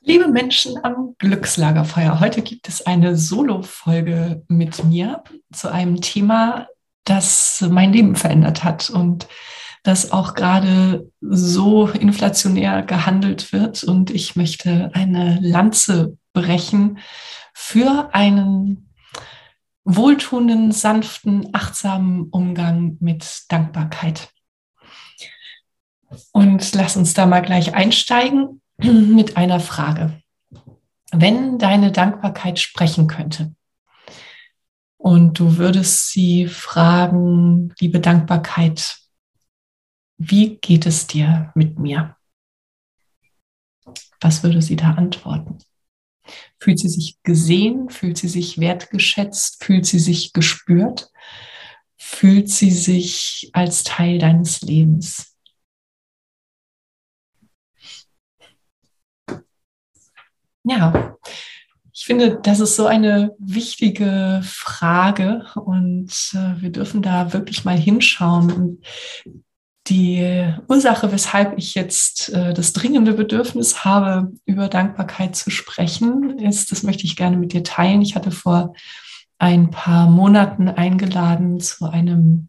Liebe Menschen am Glückslagerfeuer, heute gibt es eine Solo-Folge mit mir zu einem Thema, das mein Leben verändert hat und das auch gerade so inflationär gehandelt wird. Und ich möchte eine Lanze brechen für einen wohltuenden, sanften, achtsamen Umgang mit Dankbarkeit. Und lass uns da mal gleich einsteigen mit einer Frage. Wenn deine Dankbarkeit sprechen könnte und du würdest sie fragen, liebe Dankbarkeit, wie geht es dir mit mir? Was würde sie da antworten? Fühlt sie sich gesehen? Fühlt sie sich wertgeschätzt? Fühlt sie sich gespürt? Fühlt sie sich als Teil deines Lebens? Ja, ich finde, das ist so eine wichtige Frage und äh, wir dürfen da wirklich mal hinschauen. Und die Ursache, weshalb ich jetzt äh, das dringende Bedürfnis habe, über Dankbarkeit zu sprechen, ist, das möchte ich gerne mit dir teilen. Ich hatte vor ein paar Monaten eingeladen zu einem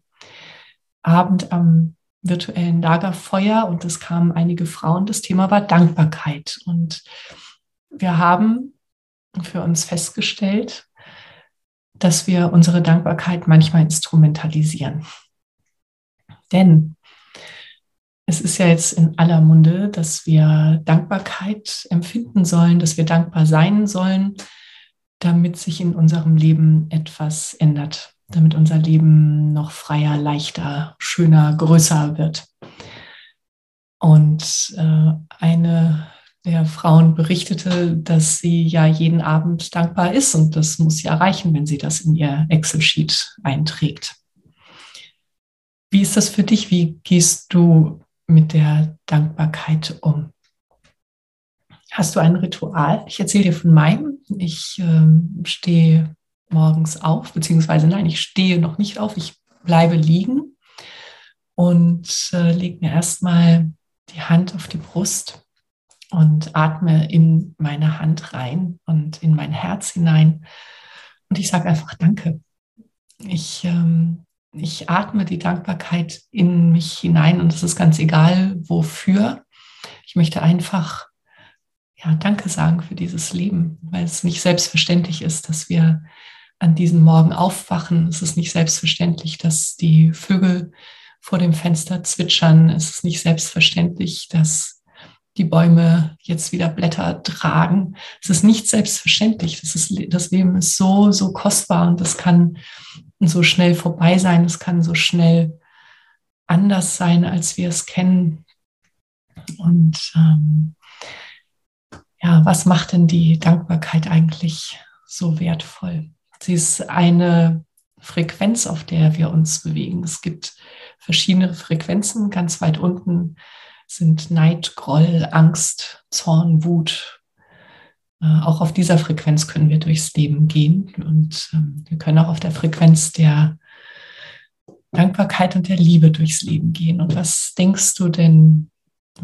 Abend am virtuellen Lagerfeuer und es kamen einige Frauen. Das Thema war Dankbarkeit und wir haben für uns festgestellt, dass wir unsere Dankbarkeit manchmal instrumentalisieren. Denn es ist ja jetzt in aller Munde, dass wir Dankbarkeit empfinden sollen, dass wir dankbar sein sollen, damit sich in unserem Leben etwas ändert, damit unser Leben noch freier, leichter, schöner, größer wird. Und äh, eine der Frauen berichtete, dass sie ja jeden Abend dankbar ist und das muss sie erreichen, wenn sie das in ihr Excel-Sheet einträgt. Wie ist das für dich? Wie gehst du mit der Dankbarkeit um? Hast du ein Ritual? Ich erzähle dir von meinem. Ich äh, stehe morgens auf, beziehungsweise nein, ich stehe noch nicht auf, ich bleibe liegen und äh, lege mir erstmal die Hand auf die Brust und atme in meine Hand rein und in mein Herz hinein. Und ich sage einfach Danke. Ich, ähm, ich atme die Dankbarkeit in mich hinein und es ist ganz egal, wofür. Ich möchte einfach ja, Danke sagen für dieses Leben, weil es nicht selbstverständlich ist, dass wir an diesem Morgen aufwachen. Es ist nicht selbstverständlich, dass die Vögel vor dem Fenster zwitschern. Es ist nicht selbstverständlich, dass die Bäume jetzt wieder Blätter tragen. Es ist nicht selbstverständlich. Das, ist, das Leben ist so, so kostbar und das kann so schnell vorbei sein. Es kann so schnell anders sein, als wir es kennen. Und ähm, ja, was macht denn die Dankbarkeit eigentlich so wertvoll? Sie ist eine Frequenz, auf der wir uns bewegen. Es gibt verschiedene Frequenzen. Ganz weit unten sind Neid, Groll, Angst, Zorn, Wut. Äh, auch auf dieser Frequenz können wir durchs Leben gehen und ähm, wir können auch auf der Frequenz der Dankbarkeit und der Liebe durchs Leben gehen. Und was denkst du denn,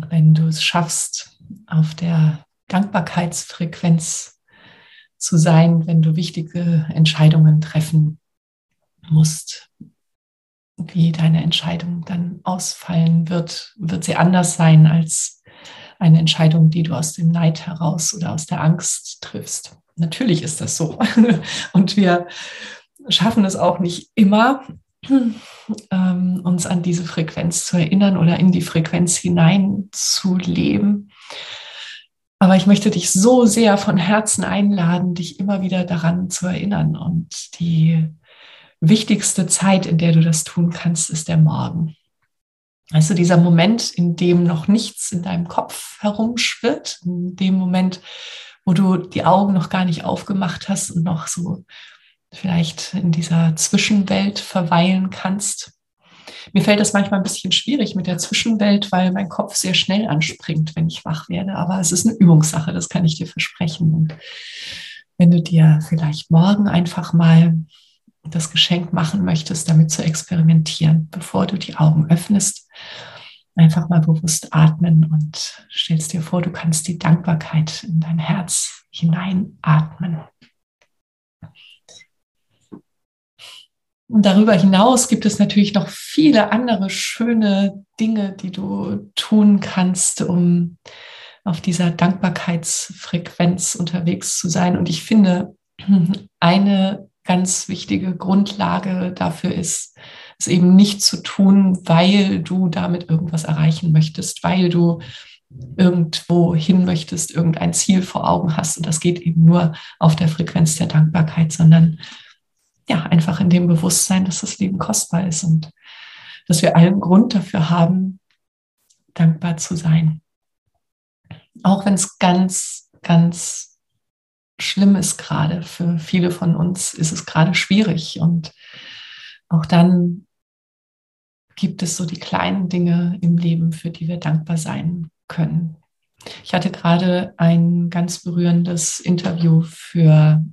wenn du es schaffst, auf der Dankbarkeitsfrequenz zu sein, wenn du wichtige Entscheidungen treffen musst? Wie deine Entscheidung dann ausfallen wird, wird sie anders sein als eine Entscheidung, die du aus dem Neid heraus oder aus der Angst triffst. Natürlich ist das so. Und wir schaffen es auch nicht immer, ähm, uns an diese Frequenz zu erinnern oder in die Frequenz hinein zu leben. Aber ich möchte dich so sehr von Herzen einladen, dich immer wieder daran zu erinnern. Und die wichtigste Zeit, in der du das tun kannst, ist der Morgen. Also dieser Moment, in dem noch nichts in deinem Kopf herumschwirrt, in dem Moment, wo du die Augen noch gar nicht aufgemacht hast und noch so vielleicht in dieser Zwischenwelt verweilen kannst. Mir fällt das manchmal ein bisschen schwierig mit der Zwischenwelt, weil mein Kopf sehr schnell anspringt, wenn ich wach werde. Aber es ist eine Übungssache, das kann ich dir versprechen. Und wenn du dir vielleicht morgen einfach mal das Geschenk machen möchtest, damit zu experimentieren, bevor du die Augen öffnest, einfach mal bewusst atmen und stellst dir vor, du kannst die Dankbarkeit in dein Herz hineinatmen. Und darüber hinaus gibt es natürlich noch viele andere schöne Dinge, die du tun kannst, um auf dieser Dankbarkeitsfrequenz unterwegs zu sein. Und ich finde, eine ganz wichtige Grundlage dafür ist, es eben nicht zu tun, weil du damit irgendwas erreichen möchtest, weil du irgendwo hin möchtest, irgendein Ziel vor Augen hast. Und das geht eben nur auf der Frequenz der Dankbarkeit, sondern ja, einfach in dem Bewusstsein, dass das Leben kostbar ist und dass wir allen Grund dafür haben, dankbar zu sein. Auch wenn es ganz, ganz schlimm ist gerade für viele von uns, ist es gerade schwierig. Und auch dann gibt es so die kleinen Dinge im Leben, für die wir dankbar sein können. Ich hatte gerade ein ganz berührendes Interview für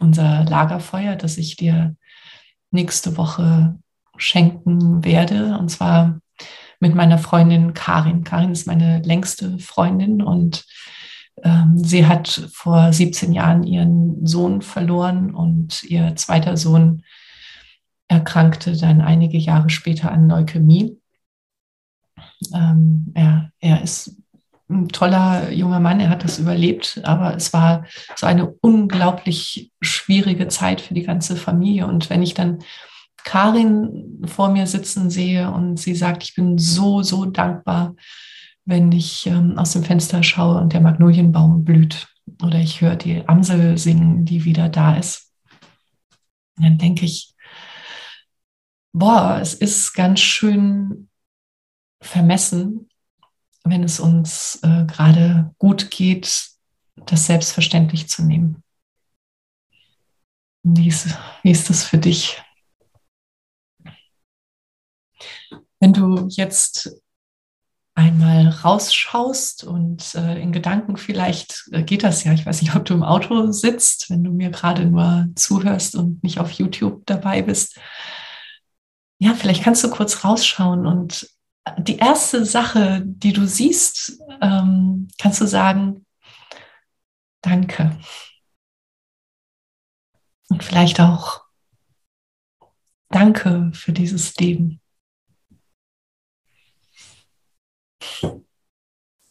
unser Lagerfeuer, das ich dir nächste Woche schenken werde. Und zwar mit meiner Freundin Karin. Karin ist meine längste Freundin und sie hat vor 17 Jahren ihren Sohn verloren und ihr zweiter Sohn erkrankte dann einige Jahre später an Leukämie. Ähm, er ist ein toller junger Mann, er hat das überlebt, aber es war so eine unglaublich schwierige Zeit für die ganze Familie. Und wenn ich dann Karin vor mir sitzen sehe und sie sagt, ich bin so, so dankbar, wenn ich ähm, aus dem Fenster schaue und der Magnolienbaum blüht oder ich höre die Amsel singen, die wieder da ist, dann denke ich, boah, es ist ganz schön vermessen, wenn es uns äh, gerade gut geht, das selbstverständlich zu nehmen. Wie ist, wie ist das für dich? Wenn du jetzt einmal rausschaust und äh, in Gedanken vielleicht äh, geht das ja, ich weiß nicht, ob du im Auto sitzt, wenn du mir gerade nur zuhörst und nicht auf YouTube dabei bist. Ja, vielleicht kannst du kurz rausschauen und die erste Sache, die du siehst, ähm, kannst du sagen, danke. Und vielleicht auch, danke für dieses Leben.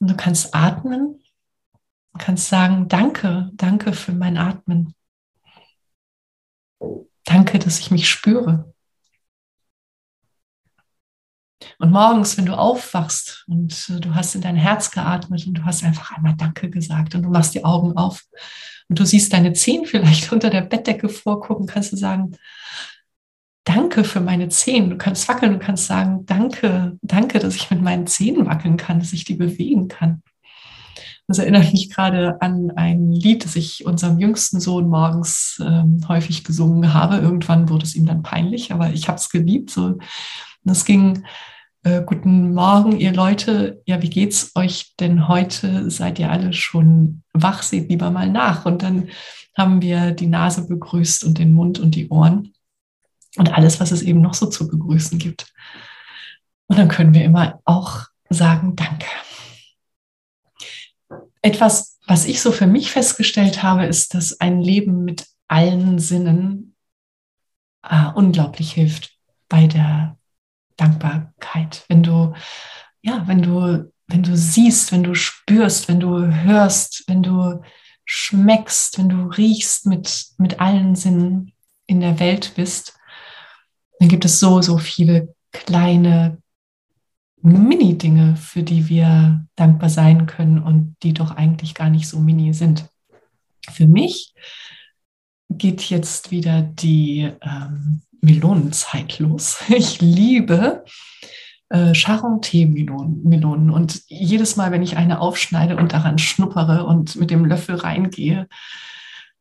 Und du kannst atmen, kannst sagen, danke, danke für mein Atmen. Danke, dass ich mich spüre. Und morgens, wenn du aufwachst und du hast in dein Herz geatmet und du hast einfach einmal Danke gesagt und du machst die Augen auf und du siehst deine Zehen vielleicht unter der Bettdecke vorgucken, kannst du sagen, Danke für meine Zehen. Du kannst wackeln, du kannst sagen, danke, danke, dass ich mit meinen Zehen wackeln kann, dass ich die bewegen kann. Das erinnert mich gerade an ein Lied, das ich unserem jüngsten Sohn morgens ähm, häufig gesungen habe. Irgendwann wurde es ihm dann peinlich, aber ich habe es geliebt. So. es ging, äh, guten Morgen, ihr Leute. Ja, wie geht's euch denn heute? Seid ihr alle schon wach? Seht lieber mal nach. Und dann haben wir die Nase begrüßt und den Mund und die Ohren und alles, was es eben noch so zu begrüßen gibt. Und dann können wir immer auch sagen, danke. Etwas, was ich so für mich festgestellt habe, ist, dass ein Leben mit allen Sinnen äh, unglaublich hilft bei der Dankbarkeit. Wenn du, ja, wenn du, wenn du siehst, wenn du spürst, wenn du hörst, wenn du schmeckst, wenn du riechst mit, mit allen Sinnen in der Welt bist, dann gibt es so, so viele kleine Mini-Dinge, für die wir dankbar sein können und die doch eigentlich gar nicht so mini sind. Für mich geht jetzt wieder die ähm, Melonenzeit los. Ich liebe äh, Charon-Tee-Melonen und jedes Mal, wenn ich eine aufschneide und daran schnuppere und mit dem Löffel reingehe,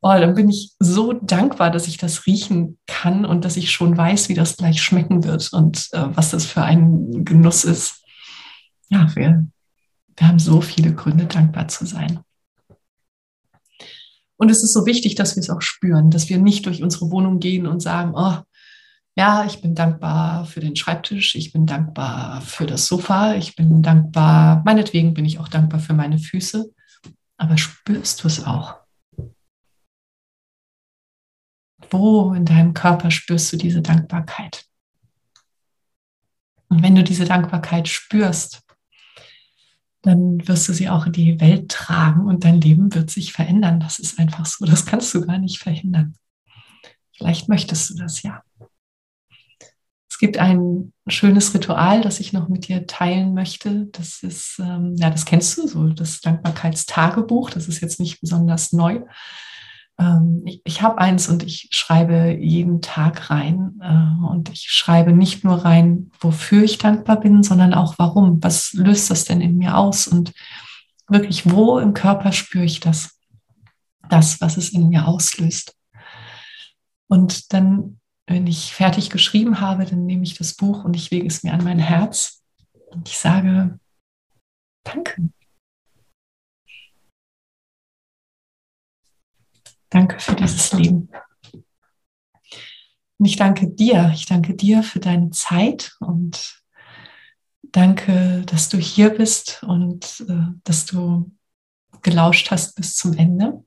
oh, dann bin ich so dankbar, dass ich das riechen kann und dass ich schon weiß, wie das gleich schmecken wird und äh, was das für ein Genuss ist. Ja, wir, wir haben so viele Gründe, dankbar zu sein. Und es ist so wichtig, dass wir es auch spüren, dass wir nicht durch unsere Wohnung gehen und sagen, oh, ja, ich bin dankbar für den Schreibtisch, ich bin dankbar für das Sofa, ich bin dankbar, meinetwegen bin ich auch dankbar für meine Füße, aber spürst du es auch? Wo in deinem Körper spürst du diese Dankbarkeit? Und wenn du diese Dankbarkeit spürst, dann wirst du sie auch in die Welt tragen und dein Leben wird sich verändern. Das ist einfach so, das kannst du gar nicht verhindern. Vielleicht möchtest du das ja. Es gibt ein schönes Ritual, das ich noch mit dir teilen möchte. Das ist, ähm, ja, das kennst du, so das Dankbarkeitstagebuch. Das ist jetzt nicht besonders neu. Ähm, ich, ich habe eins und ich schreibe jeden Tag rein. Äh, und ich schreibe nicht nur rein, wofür ich dankbar bin, sondern auch warum. Was löst das denn in mir aus? Und wirklich, wo im Körper spüre ich das? Das, was es in mir auslöst. Und dann, wenn ich fertig geschrieben habe, dann nehme ich das Buch und ich lege es mir an mein Herz und ich sage, danke. Danke für dieses Leben. Und ich danke dir, ich danke dir für deine Zeit und danke, dass du hier bist und äh, dass du gelauscht hast bis zum Ende.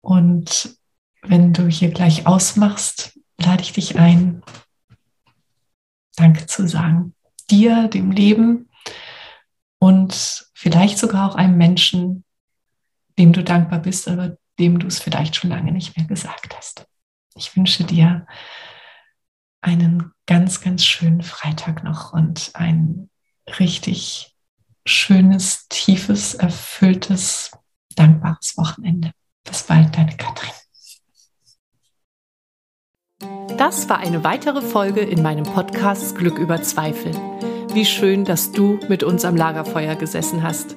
Und wenn du hier gleich ausmachst, lade ich dich ein, Danke zu sagen. Dir, dem Leben und vielleicht sogar auch einem Menschen, dem du dankbar bist, aber dem du es vielleicht schon lange nicht mehr gesagt hast. Ich wünsche dir einen ganz, ganz schönen Freitag noch und ein richtig schönes, tiefes, erfülltes, dankbares Wochenende. Bis bald, deine Katrin. Das war eine weitere Folge in meinem Podcast Glück über Zweifel. Wie schön, dass du mit uns am Lagerfeuer gesessen hast.